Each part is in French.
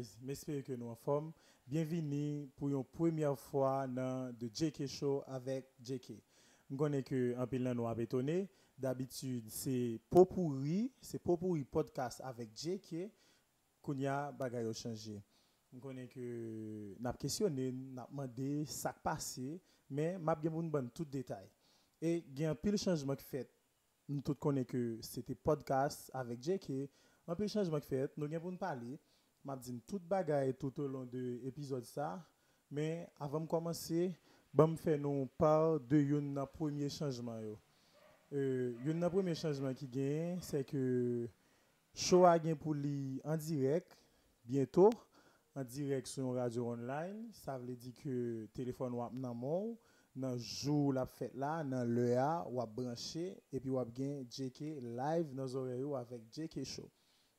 guys? J'espère que nous en forme. Bienvenue pour une première fois dans The JK Show avec JK. Je connais que un peu nous a. D'habitude, c'est Popourri, c'est Popourri podcast avec JK. Qu'on y a bagay au changé. Je connais que n'a questionné, n'a demandé ça passé, mais m'a bien bon bon tout détail. Et il y a un pile changement qui fait. Nous tous connaissons que c'était podcast avec JK. Un pile changement qui fait. Nous avons parler m'a dit toute bagaille tout au long de l'épisode ça mais avant de commencer bon me faire nous part de un premier changement yo. Euh premier changement qui gagne c'est que show a gain pour lui en direct bientôt en direct sur radio online. Ça veut dire que téléphone ou dans mon dans jour la fête là dans l'heure ou branché et puis ou gain JK live dans oreilles avec JK show.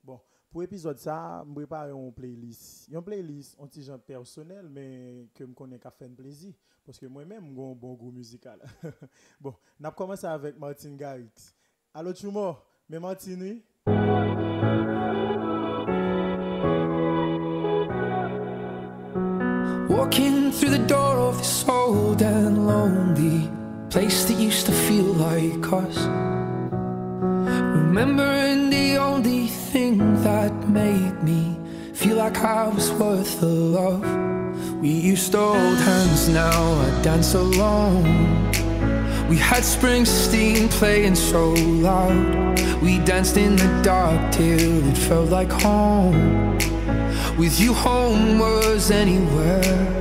Bon pour l'épisode ça, je prépare une playlist. Une playlist, un petit genre personnel, mais que je connais qu'à faire plaisir. Parce que moi-même, j'ai un bon goût musical. bon, on a commencé avec Martin Garrix. Allô, Chumo, mais Martin, oui? Walking through the door of this old and lonely place that used to feel like us. Remembering thing that made me feel like I was worth the love. We used to hold hands, now I dance alone. We had Springsteen playing so loud. We danced in the dark till it felt like home. With you, home was anywhere.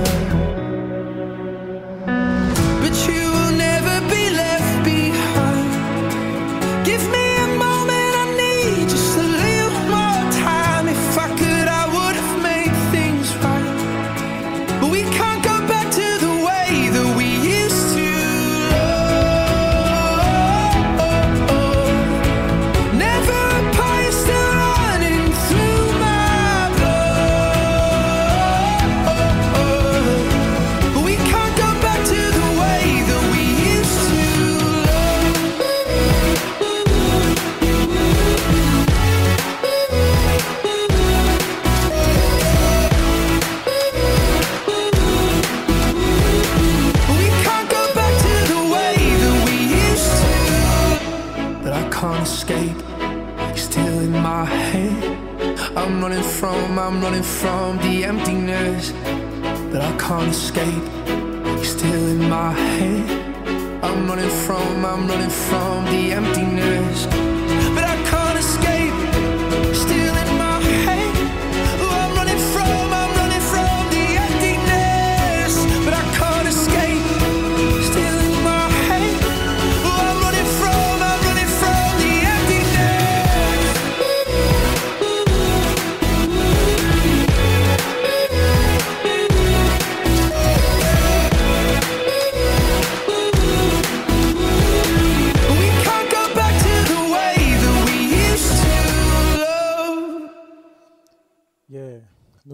I'm running from the emptiness that I can't escape. You're still in my head. I'm running from, I'm running from the emptiness.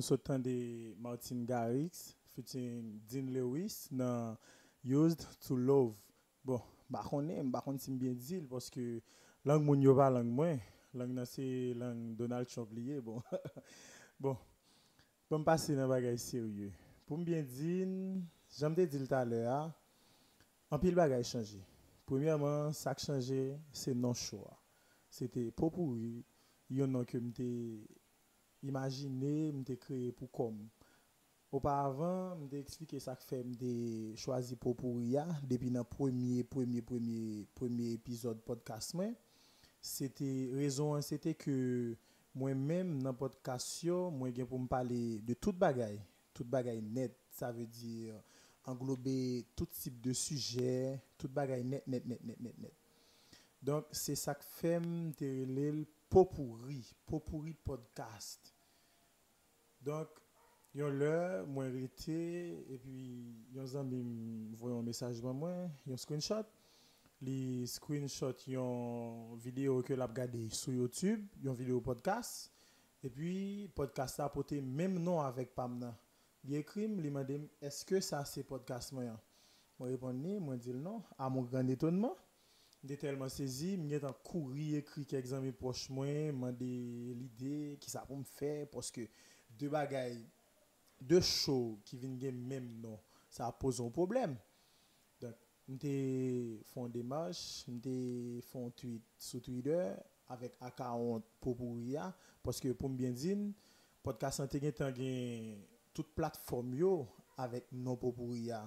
Sommes de Martin Garrix, featuring Dean Lewis, dans Used to Love. Bon, bah on est, bah on bien dit parce que langue mon yo pas langue moi, langue c'est langue Donald Trump lié bon. bon. Pour me passer dans bagage sérieux. Pour me bien dire, j'aime te dire tout à l'heure, un pile bagage changé. Premièrement, ça qui changé, c'est non choix. C'était pas pourri, il y en a que imaginé, m'était créé pour comme. Auparavant, je expliqué ça que fait m'ai choisi pour pourria depuis le premier premier premier premier épisode podcast C'était raison c'était que moi-même dans podcast moi pour me parler de toute bagaille, toute bagaille net, ça veut dire englober tout type de sujet, toute bagaille net net net net net net. Donc c'est ça que fait me Popouri, Popouri Podcast. Donk, yon lè, mwen rete, epi yon zan mi voyon mesajman mwen, yon screenshot. Li screenshot yon video ke l ap gade sou YouTube, yon video podcast. Epi, podcast sa apote mèm non avèk pam nan. Li ekrim, li mandem, eske sa se podcast mwen yan? Mwen repon ni, mwen dil non, a moun gran etonman. De telman sezi, mwen tan kouri ekri ki egzame poch mwen, mwen de lide ki sa pou m fè, poske de bagay, de show ki vin gen menm non, sa poson problem. Donk, mwen te fon demache, mwen te fon tweet sou Twitter, avèk akahont pou pou ya, poske pou m bien zin, podcast an te gen tan gen tout platform yo, avèk non pou pou ya,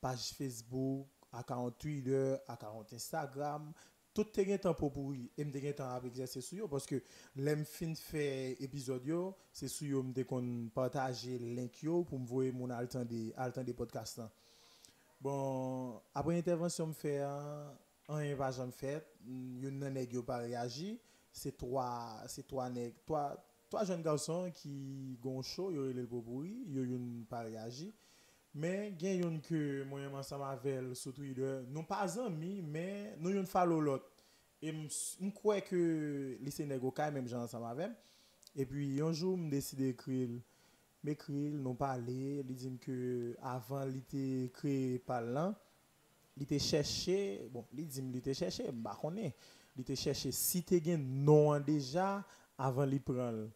page Facebook, A40 Twitter, A40 Instagram, tout terrain temps pour pourri. Et me temps à exercer sur yo parce que l'aime fin fait épisode yo c'est sur yo me qu'on partager link yo altant des altant des podcasts bon après intervention me fait un pas jamais fait yo nan nèg yo trois c'est trois nèg trois trois jeunes garçons qui gon chaud yo le pourri. Yo yon réagi Men gen yon ke mwen yon mansa mavel sou Twitter, non pa zanmi, men non yon falo lot. E mkwe ke lise nego kay menm jan ansa mavel. E pi yonjou m deside kril. Me kril, non pa ale, li zin ke avan li te kre pal lan, li te cheshe, bon, li zin li te cheshe, bakone, li te cheshe si te gen non an deja avan li pran l.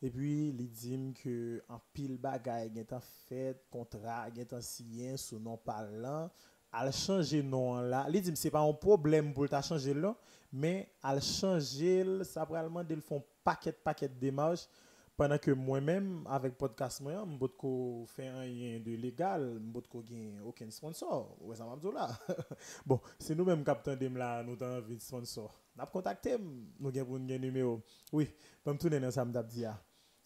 et puis, il dit que en pile bagaille, il a fait contrat, il a signé sous nom parlant, al changer nom là. Il dit c'est pas un problème pour ta changer là, mais al changer ça probablement de font paquet paquet de démarches pendant que moi-même avec podcast moi, m'bot ko fait rien de légal, m'bot ko gain aucun sponsor. Ouais ça m'a là. bon, c'est nous même captain dem là, nous avons envie sponsor. N'a contacté, nous avons un numéro. Oui, pour me tourner dans ça m'dap dire.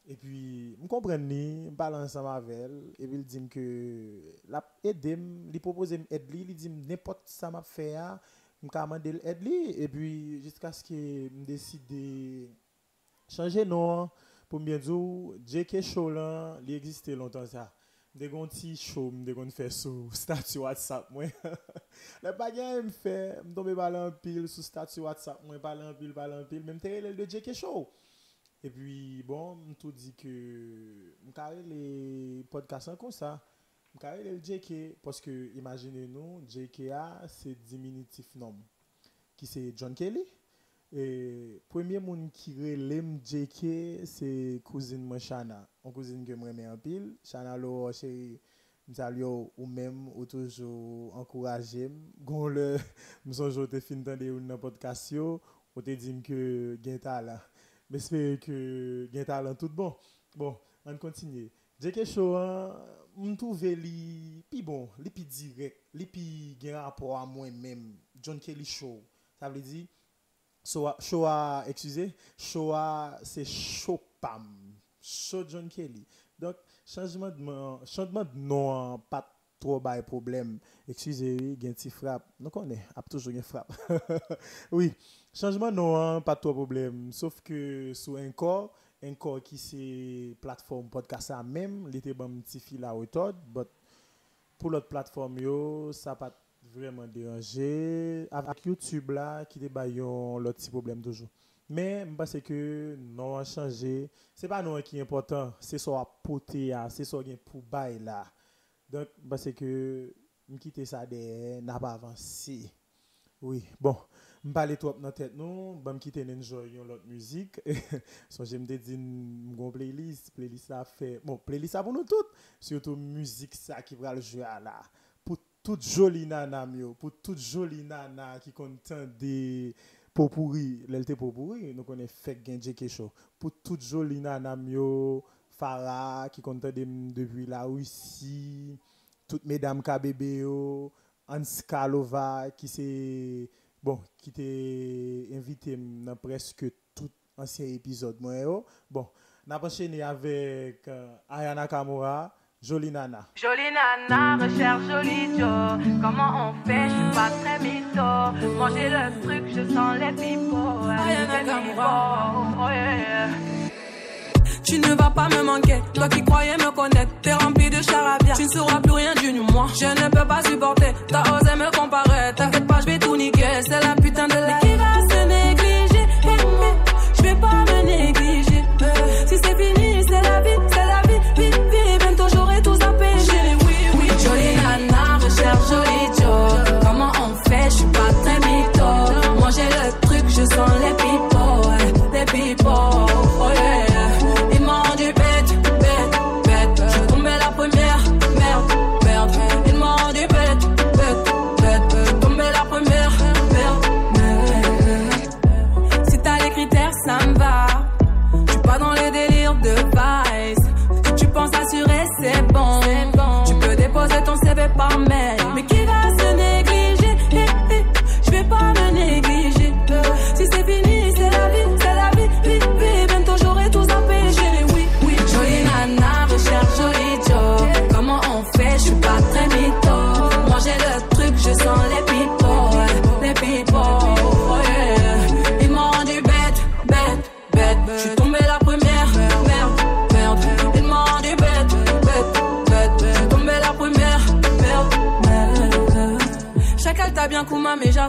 E pi, m kompren ni, m palan sa mavel, e pi l di m ke, la edem, li propose m ed li, li di m nepot sa map fe a, m ka amande l ed li, e pi, jiska sk m deside chanje non, pou m bienjou, JK Show lan, li egziste lontan sa. M degon ti show, m degon fe sou statu WhatsApp mwen. le bagay m fe, m tombe balan pil sou statu WhatsApp mwen, balan pil, balan pil, men m tere l de JK Show. Et puis, bon, je dit que je les podcasts comme ça. Je le JK, parce que imaginez-nous, JKA, c'est diminutif nom, qui c'est John Kelly. Et premier monde qui relève JK, c'est cousine moi Shana. Une cousine que moi en pile. Shana, lo, chérie, ou même, ou toujours encouragé. Gon le, je suis fin de dans podcast, ou te que Genta là. Mais j'espère que y a un talent tout bon. Bon, on continue. quelque Show, je trouve li plus bon, li plus direct, li gen rapport à moi-même. John Kelly Show. Ça veut dire, show a, excusez, show c'est show pam. Show John Kelly. Donc, changement de, nom, pas trop de problème. Excusez, il y a un petit frappe. Nous connaissons, a toujours une frappe. oui. Chanjman nou an, pa to problem. Sof ke sou enkor, enkor ki se platform podcast sa mem, li te ban mti fi la wotod, but pou lot platform yo, sa pa vreman deranje. Avak YouTube la, ki te bayon lot si problem toujou. Men, mba se ke nou an chanje, se pa nou an ki important, se so apote ya, se so gen pou bay la. Donk, mba se ke mkite sa de, naba avansi. Oui, bon. M'pale trop nan tèt nou, ba m'kite n'enjoy non? yon lot müzik. Son jèm de di m'gon playlist, playlist la fè, bon, playlist la pou nou tout. Surtout müzik sa ki pral jwe ala. Pou tout joli nana myo, pou tout joli nana ki kontan de... Popouri, lèl te popouri, nou konen fek gen dje kesho. Pou tout joli nan amyo, Farah ki konta dem depi la ou isi, tout medam Kabebe yo, Anskalova ki se bon, qui t'est invité dans presque tout ancien épisode moi Bon, on a enchaîné avec euh, Ayana Kamura. Jolie nana. Jolie nana, recherche jolie Joe. Comment on fait, je suis pas très mytho. Manger le truc, je sens les pipots. Oh, yeah. Tu ne vas pas me manquer, toi qui croyais me connaître, t'es rempli de charabia. Tu ne sauras plus rien du moi. Je ne peux pas supporter, t'as osé me comparer. T'inquiète pas, je vais tout niquer, c'est la putain de la. qui va se négliger? Je vais pas me négliger.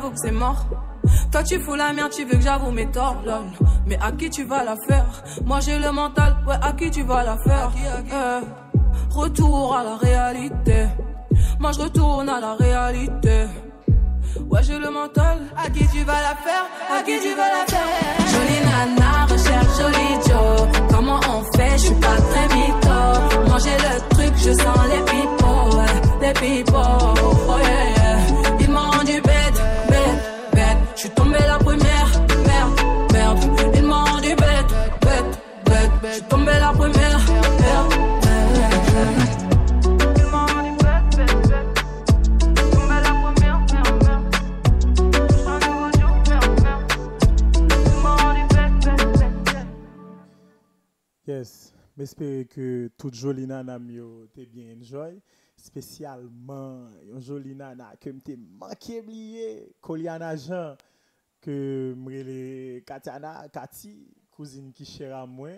J'avoue que c'est mort. Toi tu fous la merde, tu veux que j'avoue mes torts, lol. Mais à qui tu vas la faire? Moi j'ai le mental, ouais, à qui tu vas la faire? Eh, Retour à la réalité. Moi je retourne à la réalité. Ouais, j'ai le mental. À qui tu vas la faire? À qui tu vas la faire? Jolie nana, recherche jolie Joe. Comment on fait? Je suis pas très mytho. Jolie nana mio t'es bien enjoy. Spécialement, une jolie nana que m'te manqué oublié, Koliana Jean, que m'rele Katiana, Kati, cousine qui chère à moi.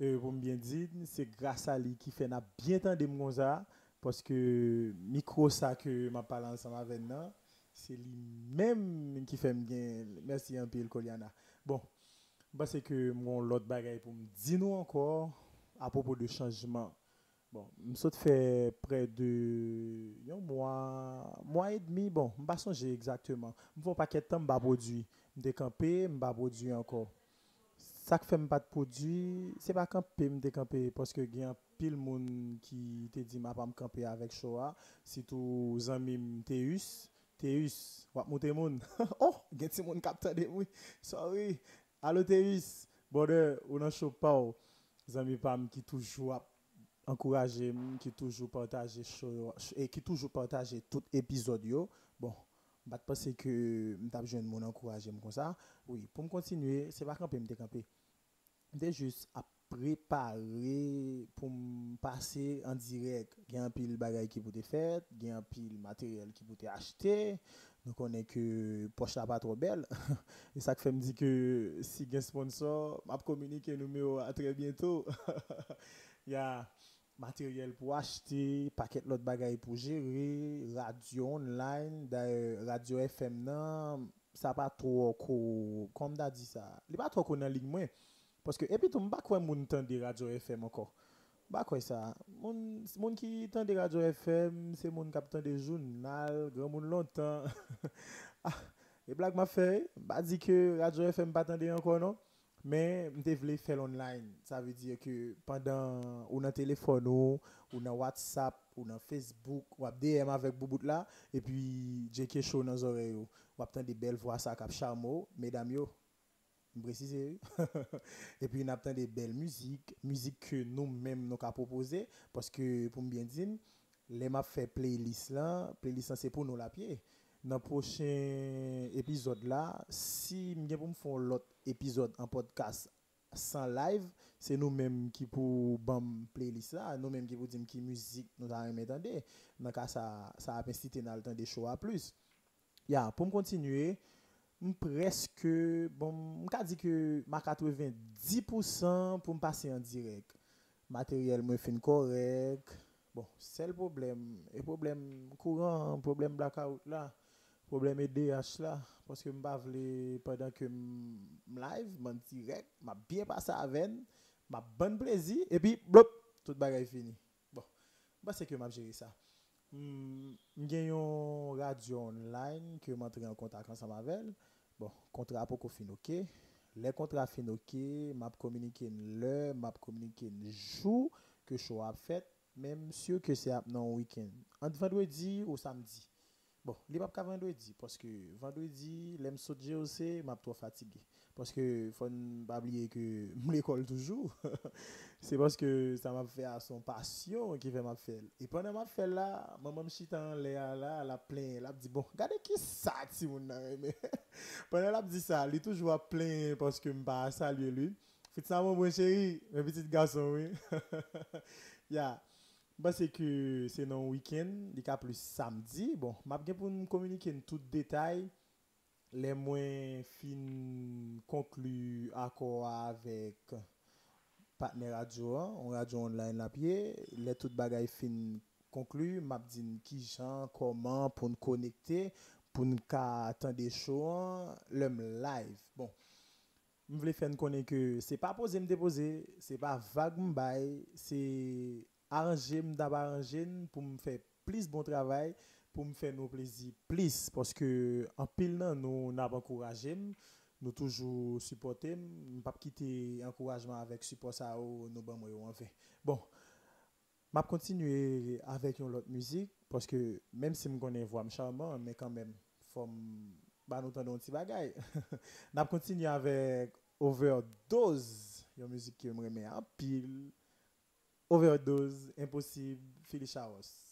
Euh, pour me bien dire, c'est grâce à lui qui fait n'a bien tant de mon ça, parce que micro ça que m'a parlé ensemble avec nous, c'est lui même qui fait bien. Merci un peu Koliana. Bon, parce que mon l'autre bagaille pour me dire nous encore à propos de changement. Bon, je fait près de un mois, mois et demi, bon, je ne pas songer exactement. Je ne paquet de temps, je produit. Je décampé, je pas produit encore. Ça que fait pas de produit, c'est pas camper, me décamper parce que il y a pile monde qui te dit m'a pas me camper avec Shoa, surtout amis Teus, Teus, wap monter moun. oh, gen ti moun capteur de oui. Sorry. Allô Teus, bon, on n'en chope pas. Ou. Zami pam qui toujours ap qui toujours partager et qui toujours partager tout épisode. Bon, Bat penser que m'tap jeune moun encourager comme ça. Oui, pour me continuer, c'est pas camper m'te camper. M'te juste à préparer pour me passer en direct. A un pile bagay qui pour te faire, a un pile matériel qui pour te acheter. Nous connaissons que poche la pas trop belle. Et ça fait me dire que si il a un sponsor, m'a communiquer numéro à très bientôt. Il y a matériel pour acheter, paquet l'autre bagaille pour gérer, radio online, radio FM nan, ça pas trop comme da dit ça. Li pas trop ko nan ligne moi parce que et puis tout m'pa quoi moun tande radio FM encore. Ba quoi ça moun moun qui tande radio FM, c'est moun qui tande journal, grand moun longtemps. ah, et blague m'a fait, ba dit que radio FM pas tande encore non? Mais je voulais faire online. Ça veut dire que pendant ou dans téléphone ou, ou dans WhatsApp ou dans Facebook, ou DM avec Boubout là, et puis JK Show dans les oreilles, ou entendre des belles voix ça cap charmo, mesdames. Je précise. et puis on entend des belles musiques, musique que nous-mêmes nous avons proposé parce que pour me bien dire, les m'a fait playlist là, playlist c'est pour nous la pied dans le prochain épisode là, si me faire l'autre épisode en podcast sans live, c'est nous-mêmes qui pour bam playlist là, nous-mêmes qui pour dire qui musique nous avons entendre. Cas ça ça a incité dans le temps des shows à plus. Pour me continuer, presque bon, m dit que ma 90% pour me passer en direct. Matériel me fin correct. Bon, c'est le problème. Et problème courant, problème blackout là problème EDH là parce que m'pa vle pendant que live m'en direct m'a bien passé avec m'a bon plaisir et puis blop tout bagay fini bon bah c'est que m'a géré ça j'ai une radio online que m'entre en contact ensemble avec bon contrat pour qu'on fin OK? Les contrats fin OK? M'a communiqué l'heure m'a communiqué le jour que show a fait même sûr que c'est non week-end. Entre vendredi ou samedi. Bon, li pas vendredi parce que vendredi, l'aime sauter aussi, m'a trop fatigué Parce que, faut pas oublier que l'école toujours, c'est parce que ça m'a fait à son passion qui fait m'a fait. Et pendant m'a fait là, maman me chita en l'air là, la plein, elle dit bon, regardez qui ça, si mon aimé. pendant elle dit ça, il est toujours plein parce que m'a salué lui. Faites ça mon bon chéri, mes petits garçons, oui. yeah. Bah, c'est que c'est non week-end, il y a plus samedi. Bon, m'a bien pour nous communiquer tout détail. le mwen fin konklu akor avèk patne radyo an, on radyo online la pye, le tout bagay fin konklu, map din ki jan, koman pou n konekte, pou n ka atan de show an, lèm live. Bon, m vle fèn konen ke se pa pose m depose, se pa vague m bay, se aranje m dab aranje m pou m fè plis bon travay, pour me faire nos plaisirs plus parce que en pile nous n'a pas encouragé nous toujours supporter pas quitter encouragement avec support ça nous bon en fait. Bon m'a continuer avec une autre musique parce que même si me connais voix charmant mais quand même faut bah nous un petit bagaille. N'a continuer avec overdose une musique qui me remet en pile. Overdose, impossible, Philly Showers.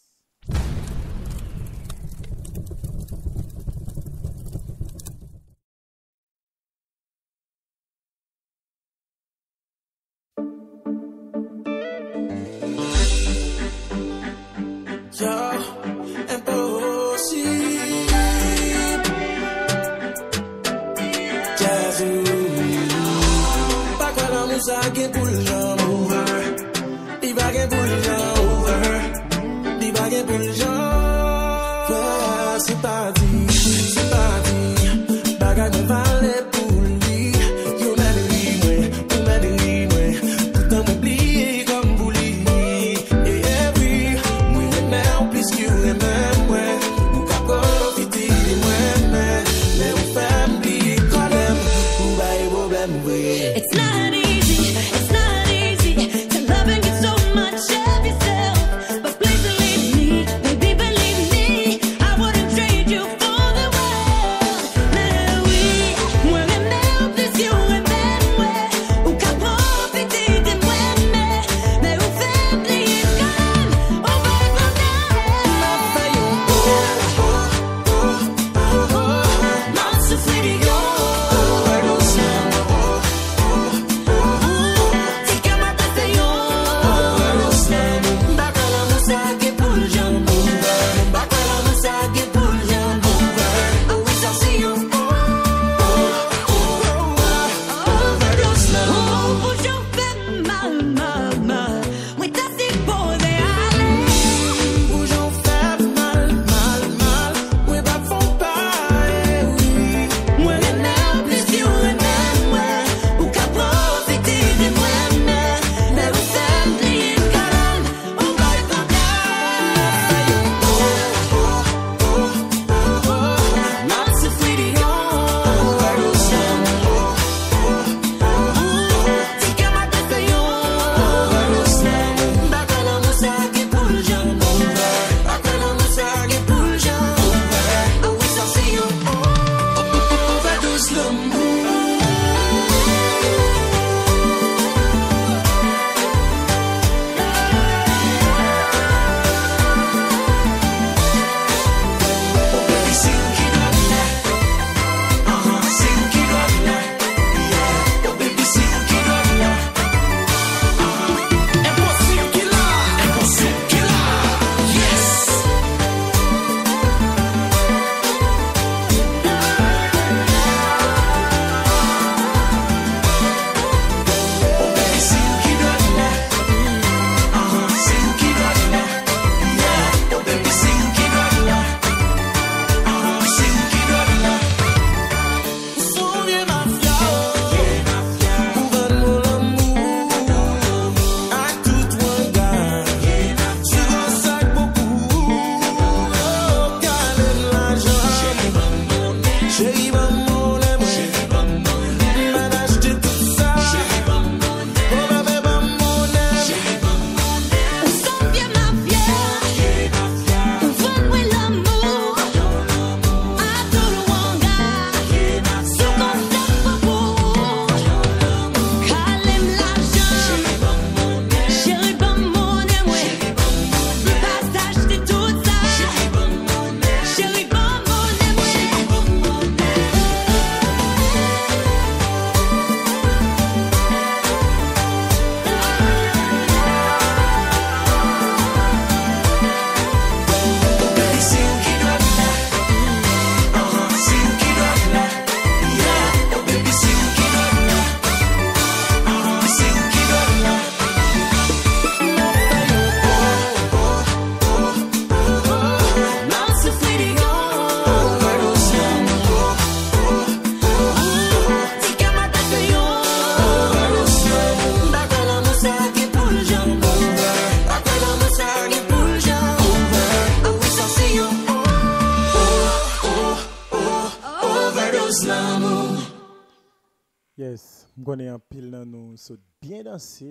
Mkone an pil nan nou sot bien danse,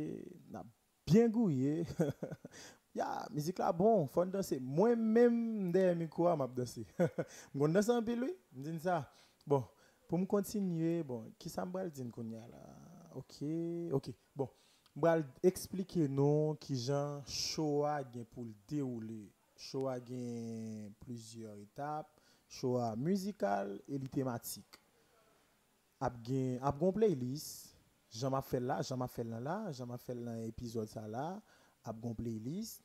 nan bien gouye. ya, mizik la bon, fon danse. Mwen menm dey mi kwa map danse. Mkone danse an pil wè, mdin sa. Bon, pou m kontinye, bon, ki sa mbral din konya la? Ok, ok, bon. Mbral explike nou ki jan showa gen pou l deroule. Showa gen plusieurs etap, showa musikal e li tematik. ap gen, ap gon playlist, jan ma fel la, jan ma fel nan la, jan ma fel nan epizod sa la, ap gon playlist,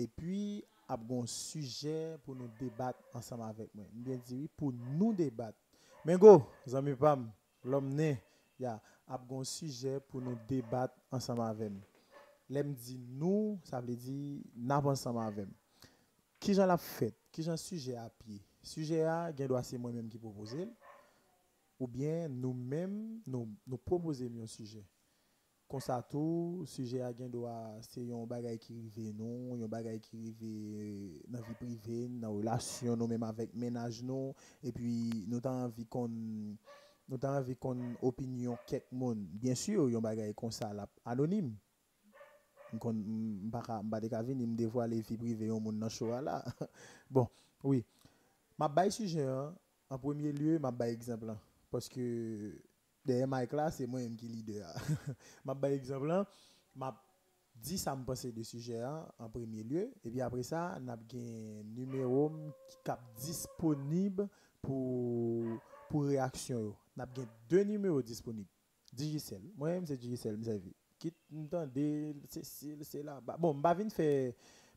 epi ap gon suje pou nou debat ansama avek mwen. Mwen diwi pou nou debat. Men go, zami pam, lom ne, ya, ap gon suje pou nou debat ansama avem. Lem di nou, sa vle di, nap ansama avem. Ki jan la fet, ki jan suje api. Suje a, gen do ase mwen menm ki propose l. ou bien nous-mêmes nous nous proposer un sujet. Comme ça tout, sujet à doit c'est un bagay qui rive nous, un bagay qui rive dans vie privée, dans relation nous même avec ménage nous et puis nous t'as envie qu'on nous t'as envie qu'on opinion quelques monde. Bien sûr, un bagay comme ça là, anonyme. Kon m'pa m'pa de me dévoiler vie privée au monde dans show là. bon, oui. Ma bay sujet hein, en premier lieu, ma bay exemple Paske deye Mike la, se mwen yon ki lider. map bay ekzamp lan, map di sa mpase de suje an, an premye lye, epi apre sa, nap gen numero kap disponib pou, pou reaksyon yo. Nap gen de numero disponib. Digicel, mwen mse Digicel msevi. Kit mtande, se sil, se la. Ba, bon, mba vin fe,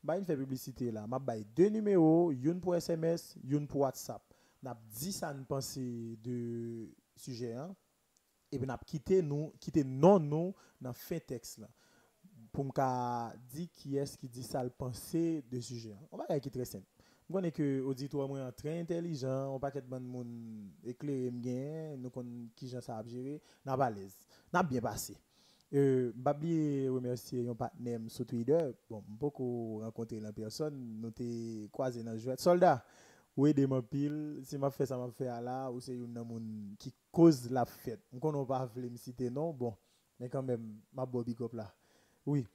mba vin fe publicite la. Map bay de numero, yon pou SMS, yon pou WhatsApp. N'a dit ça nous penser de sujet. Et n'a quitté nous quitté non nous dans fin texte. Pour me dire qui est-ce qui dit ça le penser de sujet. On va qui très simple. Je connais que auditoire moi très intelligent, on de monde éclairé bien, nous connaissons qui gens ça gérer, n'a pas l'aise. N'a bien passé. Euh, m'babli remercier un sur Twitter. Bon, beaucoup rencontré la personne, nous t'ai croisé dans jouet. Soldat, ou aider mon pile, si m'a fait ça m'a fait à là ou c'est une moun qui cause la fête. On connaît pas me citer non, bon, mais quand même m'a big up là. Oui.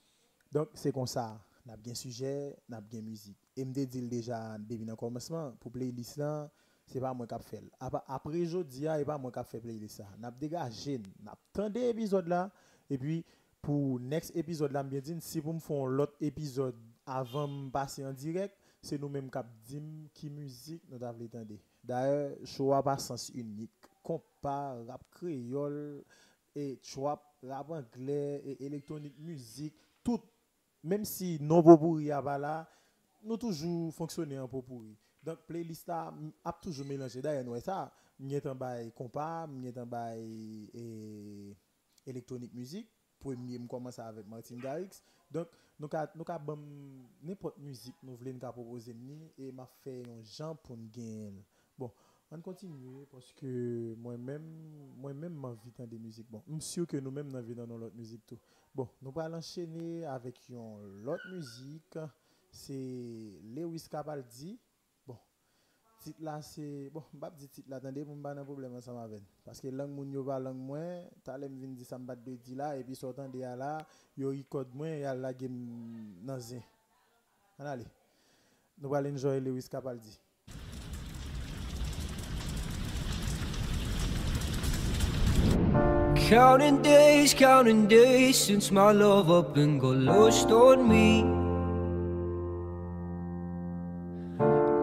Donc c'est comme ça, n'a bien sujet, n'a bien musique. Et me dit déjà depuis le commencement pour playlist là, c'est pas moi qui fait. Après jodi a, et pas moi qui fait playlist ça. N'a dégagé, n'a tendé épisode là et puis pour next épisode là, bien dit si vous me font l'autre épisode avant de passer en direct, c'est nous-mêmes qui dim qui musique nous avons entendre. D'ailleurs, choix pas sens unique, compas, rap créole et trap, rap anglais et électronique musique, tout même si non pourri a pas là, nous toujours fonctionner en pourri. Donc playlist m- a toujours mélangé d'ailleurs nous ça, m'y en bail compas, m'y en bail et électronique musique. Premier, me commence avec Martin Garrix. Donc, nous bam n'importe musique nous voulons proposer et m'a fait un genre pour nous. Bon, on continue parce que moi-même moi-même m'envie de des musiques. Bon, je suis sûr que nous-mêmes nous dans l'autre musique tout. Bon, nous allons enchaîner avec une l'autre musique, c'est Lewis Capaldi. Tit la se, bon, mbap di tit la, tande pou mba nan problem an sa ma ven. Paske lang moun yo ba lang mwen, talem vin di sa mbat be di la, epi sotan de ya la, yo ikod mwen, ya la gem nan zin. An ale. Nou balen Joel Lewis Kapaldi. Counting days, counting days, since my love up and got lost on me.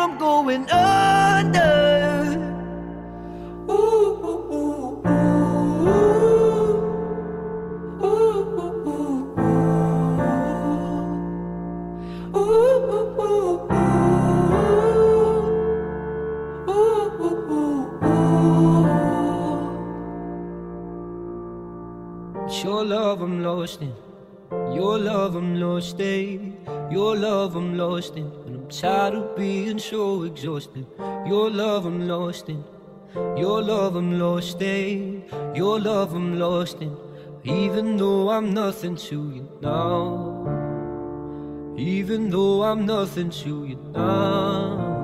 from going under. Ooh, your love I'm lost in. Your love I'm lost in. Your love I'm lost in. Tired of being so exhausted. Your love I'm lost in. Your love I'm lost in. Your love I'm lost in. Even though I'm nothing to you now. Even though I'm nothing to you now.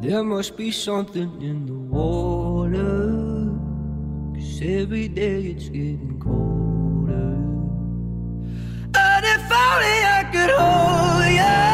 There must be something in the water. Cause every day it's getting colder. And if only I could hold you,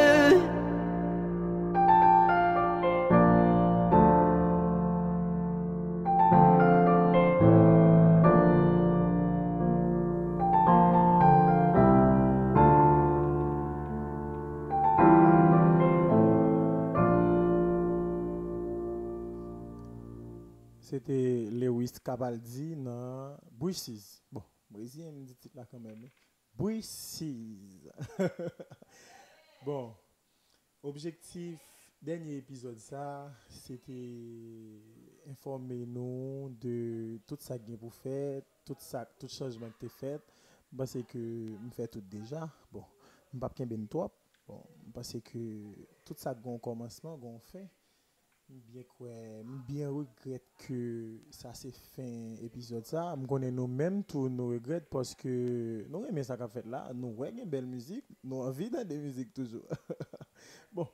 C'était Lewis Capaldi dans Bruises. Bon, Brésilien me dit titre là quand même. Bruises. bon, objectif, dernier épisode ça, c'était informer nous de tout ça que vous faites, tout ça, tout changement que vous fait. Parce que me fait tout déjà. Bon, je ne pas bien ben top. Bon, parce que tout ça gon un commencement, a fin. Mbyen kwe, mbyen regret ke sa se fin epizod sa. M konen nou menm tou nou regret poske nou remen sa ka fet la. Nou wè gen bel müzik, nou anvi dan de müzik toujou. bon,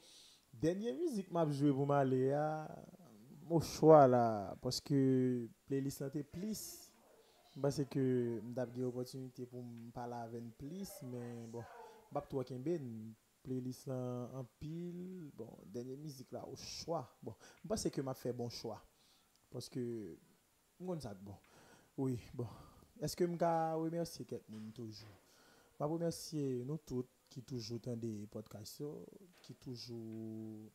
denye müzik map jwe pou ma le ya, mou chwa la. Poske playlist nan te plis. Basè ke mdap gen opotunite pou m pala aven plis. Men bon, bap tou aken ben, playlist là en pile. Bon dernière musique là au choix. Bon je pense que m'a fait bon choix. Parce que on ça bon oui bon. Est-ce que m'ka remercier quelqu'un toujours? M'a remercier nous tous qui toujours dans des podcasts qui toujours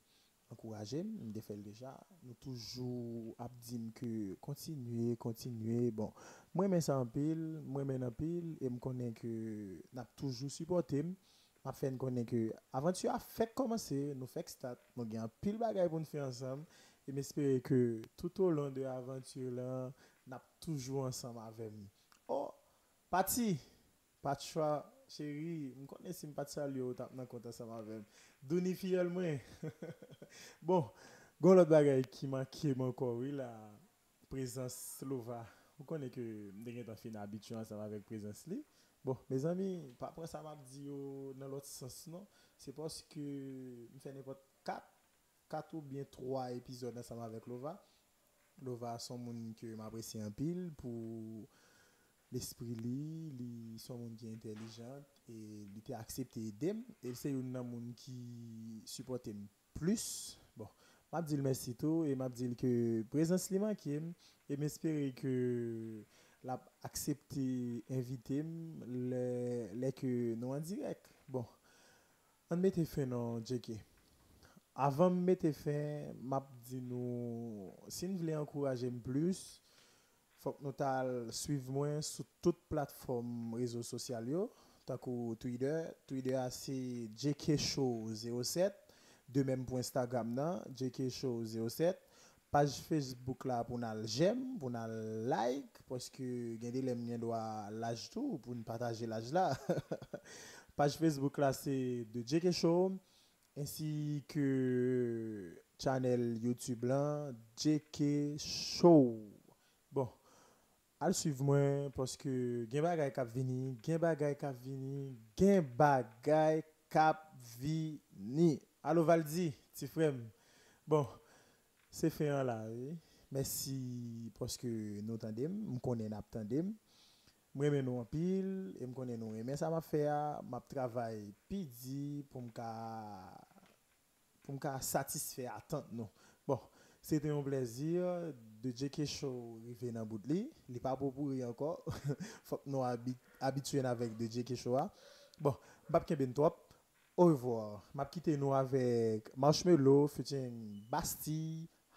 encourager me fait déjà. Nous toujours ap dire que continuer continuer. Bon moi mais ça en pile moi mais en pile et me connais que n'a toujours supporté m'a fait connaître que aventure a fait commencer. Nous fait start. Nous gagne pile bagaille pour nous faire ensemble. Et m'espérer que tout au long de l'aventure là n'a toujours ensemble avec nous. Oh parti pas chérie me connais si pas de salut au tap dans compte ensemble avec nous. Douni fiel moi. Bon gon l'autre bagaille qui manque encore oui la présence Lova vous connaissez que nous avons fait habitué ensemble avec présence li Bon, mes amis, après ça m'a dit yo, dans l'autre sens, non? C'est parce que je fais n'importe 4, 4 ou bien 3 épisodes ensemble avec Lova. Lova son monde que m'apprécie un pile pour l'esprit li, son monde qui est intelligent et il était accepté d'aimer et c'est un monde qui supporte plus. Bon, m'a dit merci tout et m'a dit que présence li manqué et m'espérer que la aksepte invite m lè ke nou an direk. Bon, an mette fe nan djeke. Avan m mette fe, map di nou, si nou vle ankouraje m plus, fòk nou tal suiv mwen sou tout platform rezo sosyal yo, takou Twitter, Twitter ase djekeshow07, de menm pou Instagram nan, djekeshow07, page Facebook la pou nan jem, pou nan like, pwoske gen de lem nyen do a laj tou pou nou pataje laj la. page Facebook la se de Dje Kechou, ensi ke chanel YouTube lan Dje Kechou. Bon, al suiv mwen pwoske gen bagay kap vini, gen bagay kap vini, gen bagay kap vini. Alo Valdi, ti frem. Bon, c'est fait un là, oui. Merci parce que nous tandem, nous connaissons nous tandem. Moi mais nous en pile et me connais nous mais ça m'a fait m'a travail pidi pour me pour me satisfaire attente nous. Bon, c'était un plaisir de JK Show arriver dans bout. Il pas pour pourri encore. Faut que nous habi- habitués avec de JK Show. a. Bon, Bab ben trop. Au revoir. M'a quitté nous avec Marshmello featuring Bastille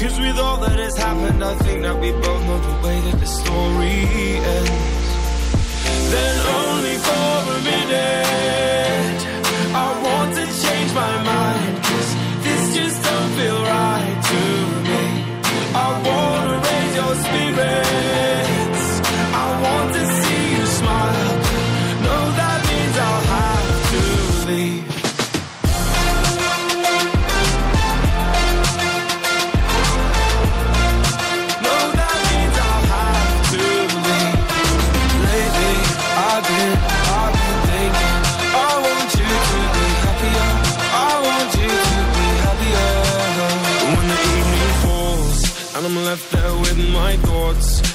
Cause with all that has happened, I think that we both know the way that the story ends then only for a minute. I want to change my mind, cause this just don't feel right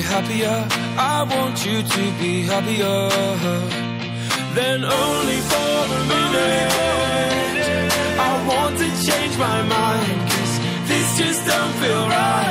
happier. I want you to be happier. Then only for a minute, I want to change my mind. Cause this just don't feel right.